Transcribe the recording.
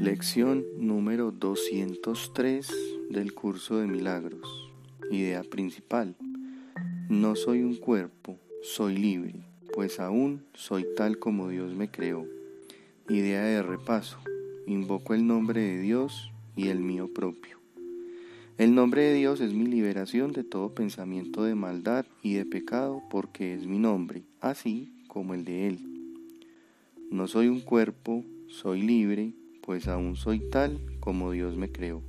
Lección número 203 del curso de milagros. Idea principal. No soy un cuerpo, soy libre, pues aún soy tal como Dios me creó. Idea de repaso. Invoco el nombre de Dios y el mío propio. El nombre de Dios es mi liberación de todo pensamiento de maldad y de pecado porque es mi nombre, así como el de Él. No soy un cuerpo, soy libre, pues aún soy tal como Dios me creó.